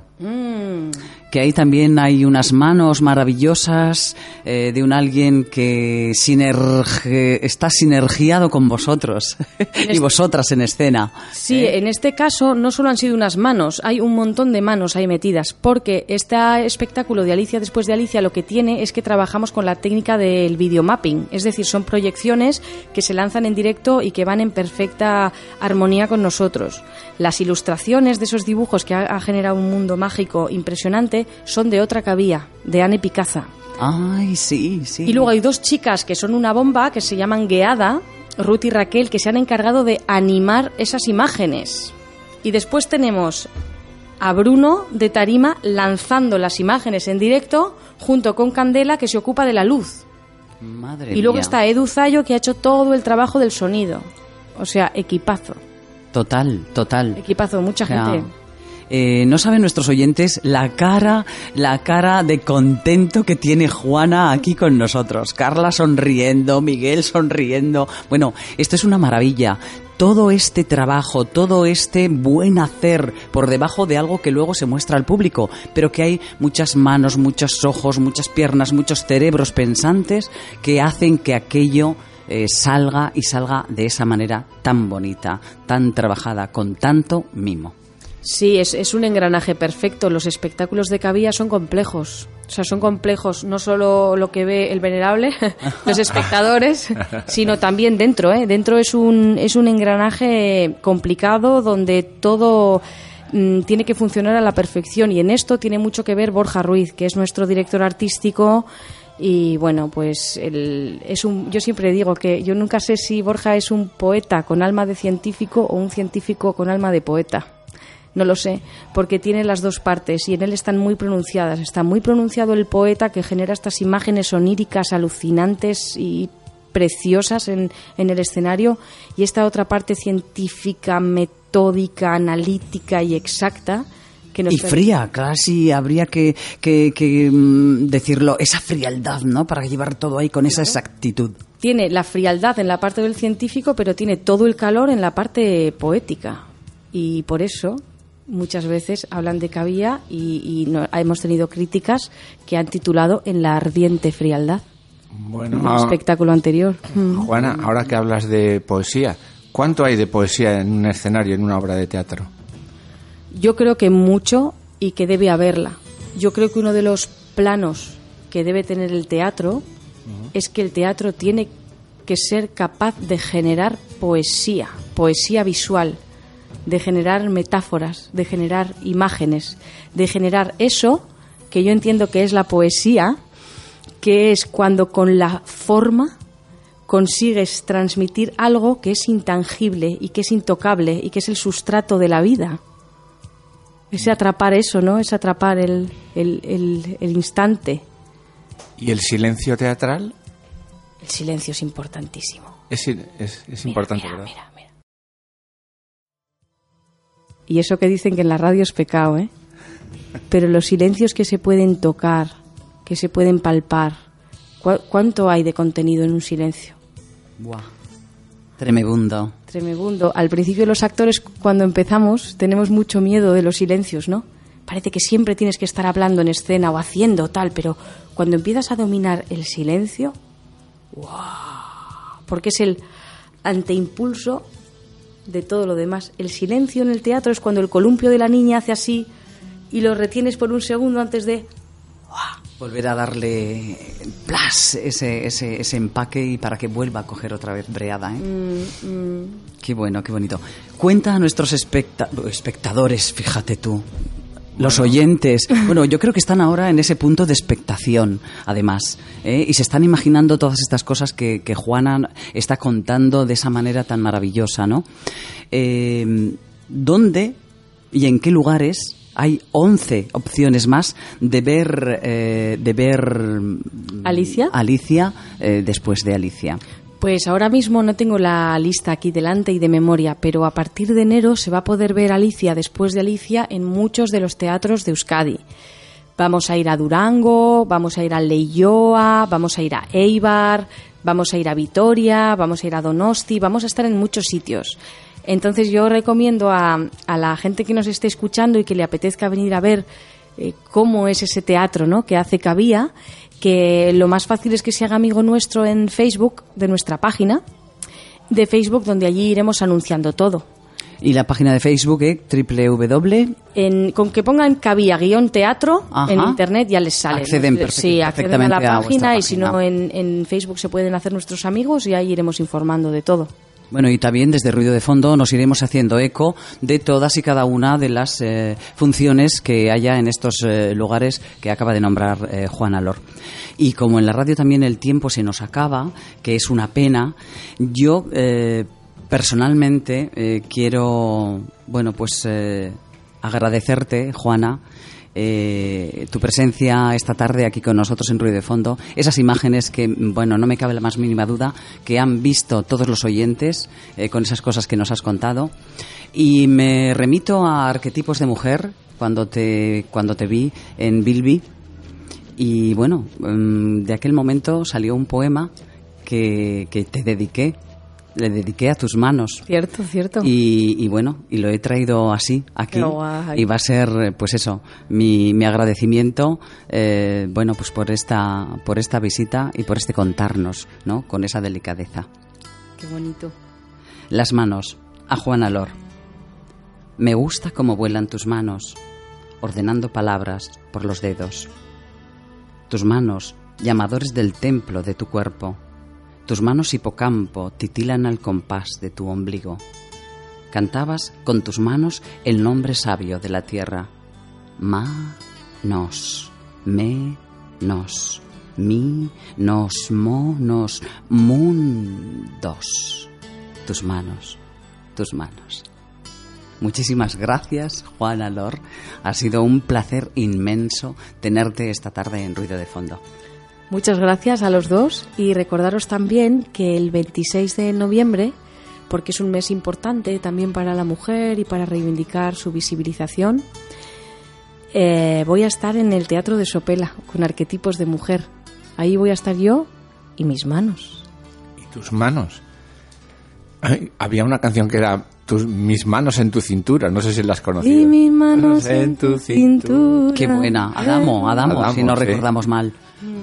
Que ahí también hay unas manos maravillosas eh, de un alguien que sinerge- está sinergiado con vosotros y vosotras en escena. Sí, en este caso no solo han sido unas manos, hay un montón de manos ahí metidas, porque este espectáculo de Alicia después de Alicia lo que tiene es que trabajamos con la técnica del videomapping, es decir, son proyecciones que se lanzan en directo y que van en perfecta armonía con nosotros. Las ilustraciones de esos dibujos que ha, ha generado un mundo mágico impresionante son de otra cabía, de Anne Picaza. Ay, sí, sí. Y luego hay dos chicas que son una bomba, que se llaman Gueada, Ruth y Raquel, que se han encargado de animar esas imágenes. Y después tenemos a Bruno de Tarima lanzando las imágenes en directo junto con Candela, que se ocupa de la luz. Madre y luego mía. está Edu Zayo, que ha hecho todo el trabajo del sonido. O sea, equipazo. Total, total. Equipazo, mucha O sea, gente. Eh, no saben nuestros oyentes la cara, la cara de contento que tiene Juana aquí con nosotros. Carla sonriendo, Miguel sonriendo. Bueno, esto es una maravilla. Todo este trabajo, todo este buen hacer por debajo de algo que luego se muestra al público, pero que hay muchas manos, muchos ojos, muchas piernas, muchos cerebros pensantes que hacen que aquello eh, salga y salga de esa manera tan bonita, tan trabajada, con tanto mimo. Sí, es, es un engranaje perfecto. Los espectáculos de Cabía son complejos. O sea, son complejos no solo lo que ve el venerable, los espectadores, sino también dentro. ¿eh? Dentro es un, es un engranaje complicado donde todo mm, tiene que funcionar a la perfección. Y en esto tiene mucho que ver Borja Ruiz, que es nuestro director artístico. Y bueno, pues el- es un, yo siempre digo que yo nunca sé si Borja es un poeta con alma de científico o un científico con alma de poeta. No lo sé, porque tiene las dos partes y en él están muy pronunciadas. Está muy pronunciado el poeta que genera estas imágenes oníricas alucinantes y preciosas en, en el escenario y esta otra parte científica, metódica, analítica y exacta Y fría, casi habría que, que- que, mm, decirlo, esa frialdad, ¿no? Para llevar todo ahí con esa exactitud. tiene la frialdad en la parte del científico, pero tiene todo el calor en la parte poética. Y por eso muchas veces hablan de Cabía y, y no- hemos tenido críticas que han titulado En la ardiente frialdad. Bueno, El ah, espectáculo anterior. Mm. Juana, ahora que hablas de poesía, ¿cuánto hay de poesía en un escenario, en una obra de teatro? Yo creo que mucho y que debe haberla. Yo creo que uno de los planos que debe tener el teatro es que el teatro tiene que ser capaz de generar poesía, poesía visual, de generar metáforas, de generar imágenes, de generar eso que yo entiendo que es la poesía, que es cuando con la forma consigues transmitir algo que es intangible y que es intocable y que es el sustrato de la vida. Ese atrapar eso, ¿no? Es atrapar el, el, el- el instante. ¿Y el silencio teatral? El silencio es importantísimo. Es, es- es importante, Mira, ¿verdad? mira, Y eso que dicen que en la radio es pecado, ¿eh? Pero los silencios que se pueden tocar, que se pueden palpar, ¿cu- ¿cuánto hay de contenido en un silencio? Buah. Tremebundo. Tremebundo. Al principio los actores, cuando empezamos, tenemos mucho miedo de los silencios, ¿no? Parece que siempre tienes que estar hablando en escena o haciendo tal, pero cuando empiezas a dominar el silencio, ¡guau! Porque es el anteimpulso de todo lo demás. El silencio en el teatro es cuando el columpio de la niña hace así y lo retienes por un segundo antes de... Volver a darle plas ese, ese, ese empaque y para que vuelva a coger otra vez breada. ¿eh? Mm, Qué bueno, qué bonito. Cuenta a nuestros especta- espectadores, fíjate tú. Los oyentes, bueno, yo creo que están ahora en ese punto de expectación, además, ¿eh? y se están imaginando todas estas cosas que, que Juana está contando de esa manera tan maravillosa, ¿no? Eh, ¿Dónde y en qué lugares hay 11 opciones más de ver, eh, de ver mm, ¿Alicia? Alicia eh, después de Alicia. Pues ahora mismo no tengo la lista aquí delante y de memoria, pero a partir de enero se va a poder ver Alicia después de Alicia en muchos de los teatros de Euskadi. Vamos a ir a Durango, vamos a ir a Leioa, vamos a ir a Eibar, vamos a ir a Vitoria, vamos a ir a Donosti, vamos a estar en muchos sitios. Entonces yo recomiendo a, a la gente que nos esté escuchando y que le apetezca venir a ver eh, cómo es ese teatro ¿no? que hace Cabía, que lo más fácil es que se haga amigo nuestro en Facebook, de nuestra página de Facebook, donde allí iremos anunciando todo. Y la página de Facebook es www. En, con que pongan cabía guion teatro Ajá. en internet ya les sale. Acceden ¿no? perfect- sí, acceden a la a página y si no en, en Facebook se pueden hacer nuestros amigos y ahí iremos informando de todo. Bueno, y también desde Ruido de Fondo nos iremos haciendo eco de todas y cada una de las eh, funciones que haya en estos eh, lugares que acaba de nombrar eh, Juan Alor. Y como en la radio también el tiempo se nos acaba, que es una pena, yo eh, personalmente quiero, bueno, pues agradecerte, Juana, eh, tu presencia esta tarde aquí con nosotros en Ruido de Fondo, esas imágenes que, bueno, no me cabe la más mínima duda que han visto todos los oyentes eh, con esas cosas que nos has contado. Y me remito a arquetipos de mujer cuando te, cuando te vi en Bilby. Y bueno, mm, de aquel momento salió un poema que, que te dediqué, le dediqué a tus manos. Cierto, cierto. Y, y bueno, y lo he traído así, aquí. Y va a ser, pues eso, mi, mi agradecimiento, eh, bueno, pues por esta, por esta visita y por este contarnos, ¿no? Con esa delicadeza. Qué bonito. Las manos, a Juan Alor. Me gusta cómo vuelan tus manos, ordenando palabras por los dedos. Tus manos, llamadores del templo de tu cuerpo. Tus manos hipocampo titilan al compás de tu ombligo. Cantabas con tus manos el nombre sabio de la tierra. Ma, nos, me, nos, mi, nos, mo, nos, mundos. Tus manos, tus manos. Muchísimas gracias, Juan Alor. Ha sido un placer inmenso tenerte esta tarde en Ruido de Fondo. Muchas gracias a los dos y recordaros también que el 26 de noviembre, porque es un mes importante también para la mujer y para reivindicar su visibilización, eh, voy a estar en el Teatro de Sopela con arquetipos de mujer. Ahí voy a estar yo y mis manos. Y tus manos. Ay, había una canción que era tus, Mis manos en tu cintura, no sé si la has conocido. Y mis manos en tu cintura. Qué buena. Adamo, Adamo, Adamo, si no sí. recordamos mal.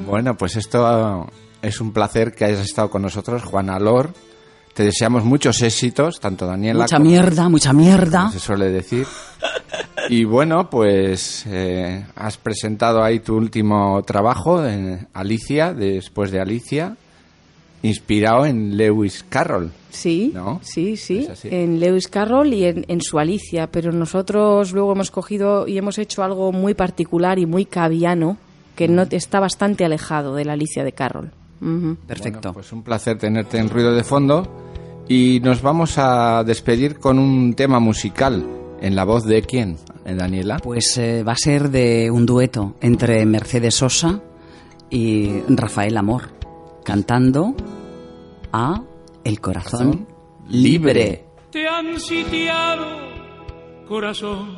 Bueno, pues esto es un placer que hayas estado con nosotros, Juan Alor. Te deseamos muchos éxitos, tanto Daniela Mucha como mierda, mucha mierda. como se suele decir. Y bueno, pues eh, has presentado ahí tu último trabajo en Alicia, después de Alicia, inspirado en Lewis Carroll. Sí, ¿No? sí, sí, en Lewis Carroll y en, en su Alicia, pero nosotros luego hemos cogido y hemos hecho algo muy particular y muy caviano que no está bastante alejado de la Alicia de Carroll. Perfecto. Bueno, pues un placer tenerte en Ruido de Fondo. Y nos vamos a despedir con un tema musical. ¿En la voz de quién? ¿En Daniela? Pues eh, va a ser de un dueto entre Mercedes Sosa y Rafael Amor, cantando a El corazón libre. te han sitiado, corazón,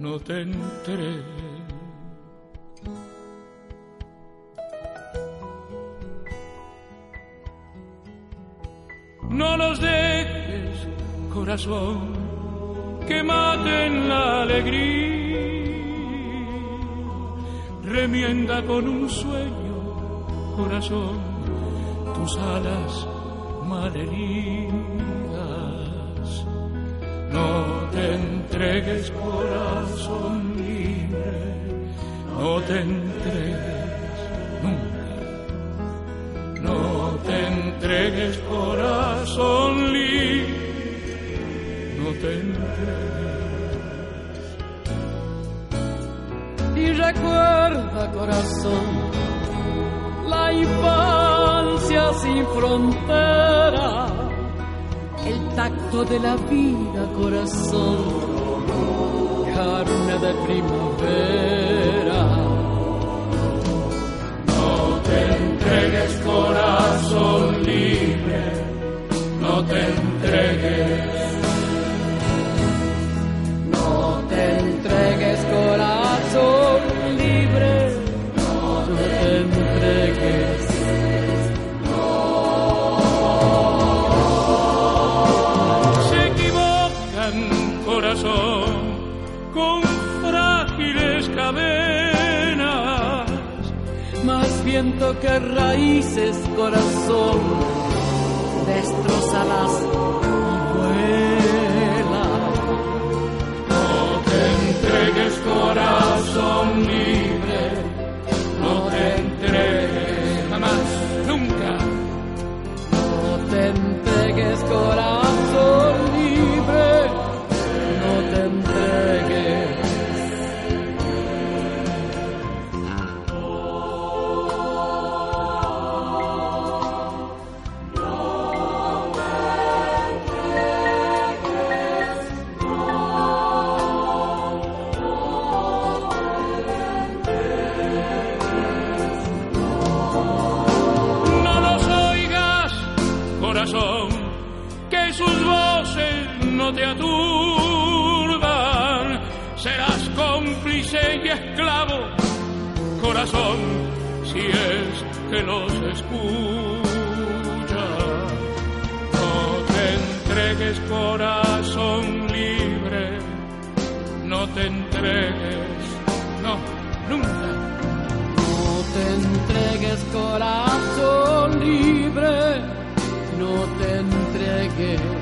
no te entregues. No los dejes, corazón, que maten la alegría. Remienda con un sueño, corazón, tus alas malheridas. No te entregues, corazón libre, no te entregues nunca. No te entregues, corazón libre, no te entregues. Y recuerda corazón. La infancia sin frontera. El tacto de la vida, corazón. Carne de primavera. No te entregues, corazón libre. No te entregues. Más viento que raíces, corazón. Destrózalas y vuela. No te entregues, corazón libre. No te entregues, corazón libre, no te entregues, no, nunca. No te entregues, corazón libre. No te entregues.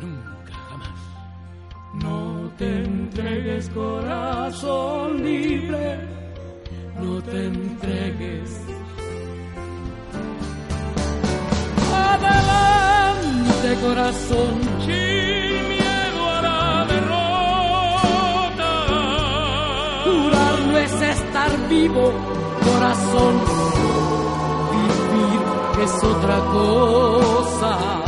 Nunca jamás. No te entregues corazón libre, no te entregues. Adelante, corazón. Sin miedo a la derrota. Curar no es estar vivo, corazón. Vivir es otra cosa.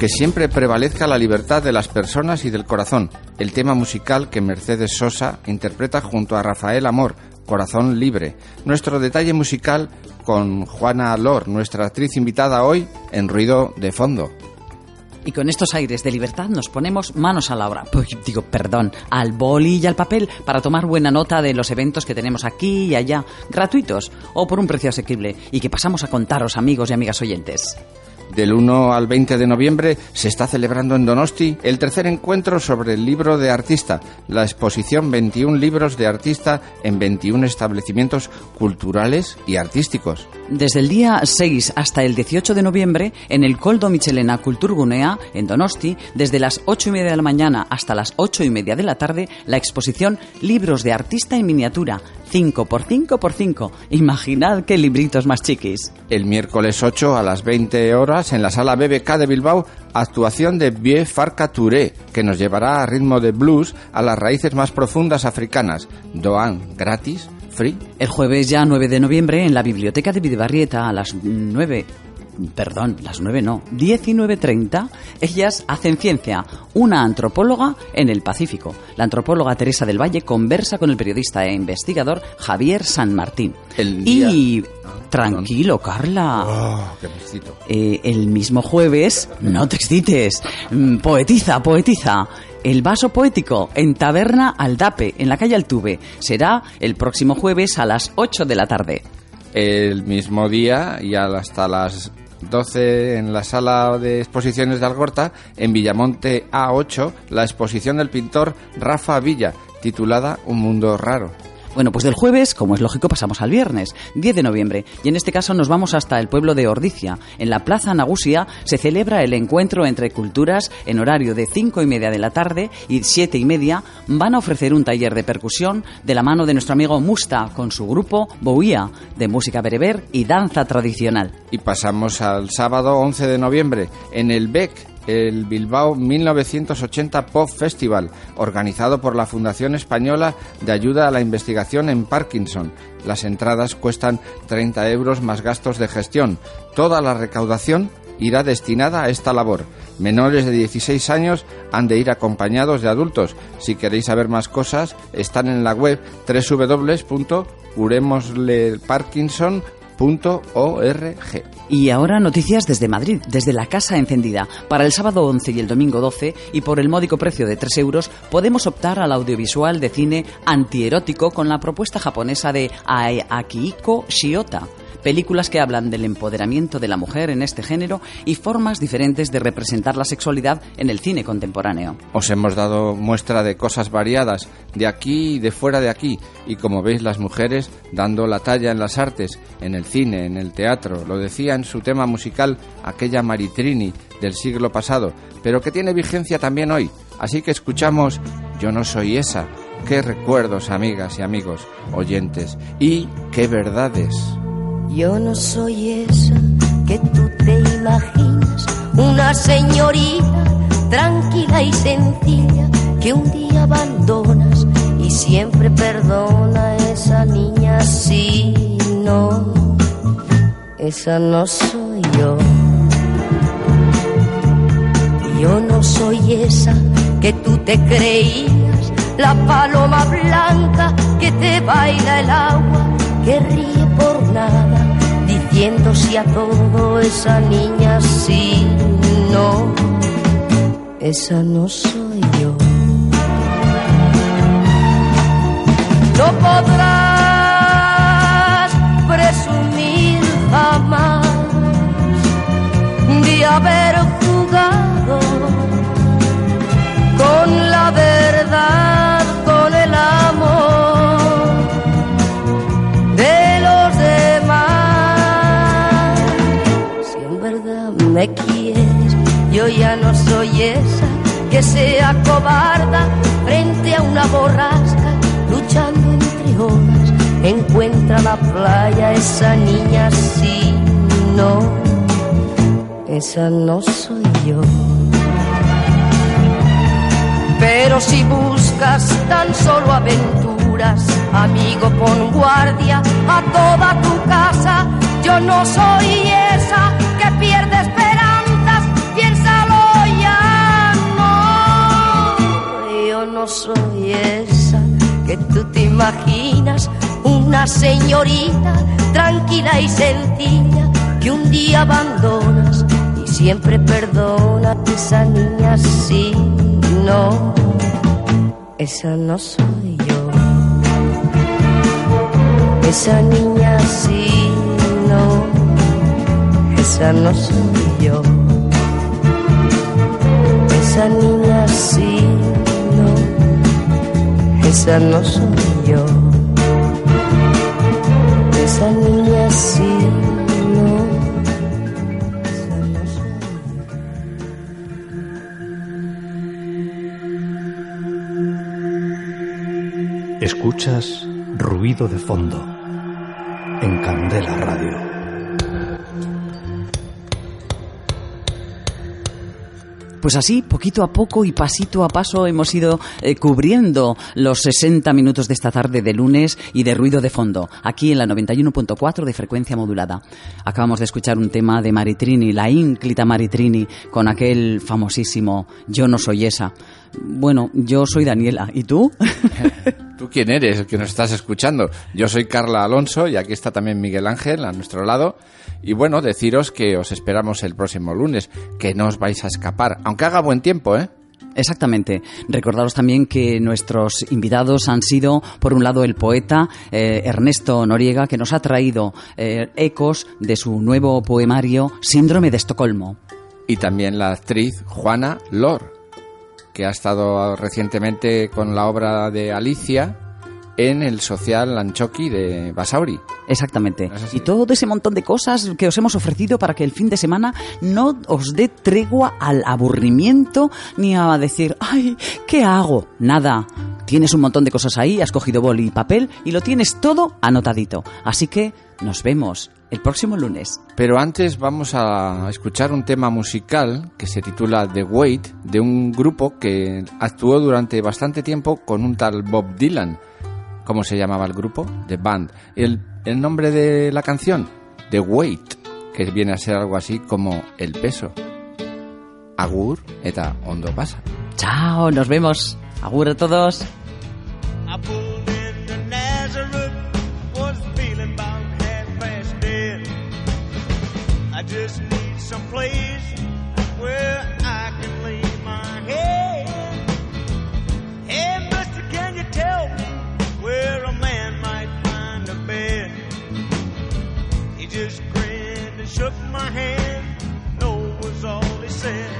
Que siempre prevalezca la libertad de las personas y del corazón. El tema musical que Mercedes Sosa interpreta junto a Rafael Amor, Corazón Libre. Nuestro detalle musical con Juana Lor, nuestra actriz invitada hoy en Ruido de Fondo. Y con estos aires de libertad nos ponemos manos a la obra. Digo, perdón, al boli y al papel para tomar buena nota de los eventos que tenemos aquí y allá, gratuitos o por un precio asequible y que pasamos a contaros, amigos y amigas oyentes. Del 1 al 20 de noviembre se está celebrando en Donosti el tercer encuentro sobre el libro de artista, la exposición 21 libros de artista en 21 establecimientos culturales y artísticos. Desde el día 6 hasta el 18 de noviembre, en el Coldo Michelena Kulturgunea, en Donosti, desde las 8 y media de la mañana hasta las 8 y media de la tarde, la exposición Libros de Artista en Miniatura, 5 por 5 por 5. Imaginad qué libritos más chiquis. El miércoles 8 a las 20 horas en la sala BBK de Bilbao, actuación de Vie Farca Touré, que nos llevará a ritmo de blues a las raíces más profundas africanas. Doan, gratis, free. El jueves ya 9 de noviembre en la biblioteca de Videbarrieta a las 9 perdón, las 9 no, 19.30, ellas hacen ciencia, una antropóloga en el Pacífico. La antropóloga Teresa del Valle conversa con el periodista e investigador Javier San Martín. El día- Y Ah, tranquilo, Carla. Oh, qué. Eh, el mismo jueves, no te excites, mm, poetiza, poetiza. El vaso poético en Taberna Aldape, en la calle Altuve. Será el próximo jueves a las 8 de la tarde. El mismo día y hasta las 12 en la sala de exposiciones de Algorta, en Villamonte A8, la exposición del pintor Rafa Villa, titulada Un mundo raro. Bueno, pues del jueves, como es lógico, pasamos al viernes, 10 de noviembre, y en este caso nos vamos hasta el pueblo de Ordicia. En la Plaza Nagusia se celebra el encuentro entre culturas en horario de 5 y media de la tarde y 7 y media. Van a ofrecer un taller de percusión de la mano de nuestro amigo Musta con su grupo Bouía, de música bereber y danza tradicional. Y pasamos al sábado 11 de noviembre, en el BEC, el Bilbao 1980 Pop Festival, organizado por la Fundación Española de Ayuda a la Investigación en Parkinson. Las entradas cuestan 30 euros más gastos de gestión. Toda la recaudación irá destinada a esta labor. Menores de 16 años han de ir acompañados de adultos. Si queréis saber más cosas, están en la web Y ahora noticias desde Madrid, desde la Casa Encendida. Para el sábado 11 y el domingo 12, y por el módico precio de 3 euros, podemos optar al audiovisual de cine antierótico con la propuesta japonesa de Ae Shiota. Películas que hablan del empoderamiento de la mujer en este género y formas diferentes de representar la sexualidad en el cine contemporáneo. Os hemos dado muestra de cosas variadas, de aquí y de fuera de aquí, y como veis las mujeres dando la talla en las artes, en el cine, en el teatro, lo decía en su tema musical aquella Maritrini del siglo pasado, pero que tiene vigencia también hoy. Así que escuchamos Yo no soy esa. Qué recuerdos, amigas y amigos, oyentes, y qué verdades. Yo no soy esa que tú te imaginas, una señorita tranquila y sencilla que un día abandonas y siempre perdona a esa niña si no, esa no soy yo. Yo no soy esa que tú te creías, la paloma blanca que te baila el agua, que ríe por nada, diciendo si a todo esa niña sí, no, esa no soy yo. No podrás presumir jamás de haber jugado con la verdad, me quieres, yo ya no soy esa que sea cobarda frente a una borrasca, luchando entre olas. Encuentra la playa esa niña, sí, no, esa no soy yo. Pero si buscas tan solo aventuras, amigo, pon guardia a toda tu casa. Yo no soy esa que pierde no. Soy esa que tú te imaginas, una señorita tranquila y sencilla que un día abandonas y siempre perdona a esa niña, sí, no, esa no soy yo. Esa niña, sí, no, esa no soy yo. Esa niña sí, esa no soy yo. Esa niña sí, Escuchas ruido de fondo en Candela Radio. Pues así, poquito a poco y pasito a paso hemos ido eh, cubriendo los 60 minutos de esta tarde de lunes y de ruido de fondo, aquí en la 91.4 de frecuencia modulada. Acabamos de escuchar un tema de Maritrini, la ínclita Maritrini, con aquel famosísimo Yo no soy esa. Bueno, yo soy Daniela, ¿y tú? ¿Tú quién eres el que nos estás escuchando? Yo soy Carla Alonso y aquí está también Miguel Ángel a nuestro lado. Y bueno, deciros que os esperamos el próximo lunes, que no os vais a escapar, aunque haga buen tiempo, ¿eh? Exactamente. Recordaros también que nuestros invitados han sido, por un lado, el poeta eh, Ernesto Noriega, que nos ha traído eh, ecos de su nuevo poemario Síndrome de Estocolmo. Y también la actriz Juana Lor, que ha estado recientemente con la obra de Alicia en el social Anchoqui de Basauri. Exactamente. Y todo ese montón de cosas que os hemos ofrecido para que el fin de semana no os dé tregua al aburrimiento ni a decir, ay, ¿qué hago? Nada. Tienes un montón de cosas ahí, has cogido boli y papel y lo tienes todo anotadito. Así que nos vemos el próximo lunes. Pero antes vamos a escuchar un tema musical que se titula The Wait de un grupo que actuó durante bastante tiempo con un tal Bob Dylan. ¿Cómo se llamaba el grupo? The Band. El, el nombre de la canción, The Weight, que viene a ser algo así como el peso. Agur eta ondo pasa. Chao, nos vemos. Agur a todos. Place where I can lay my head. Hey, mister, can you tell me where a man might find a bed? He just grinned and shook my hand. No was all he said.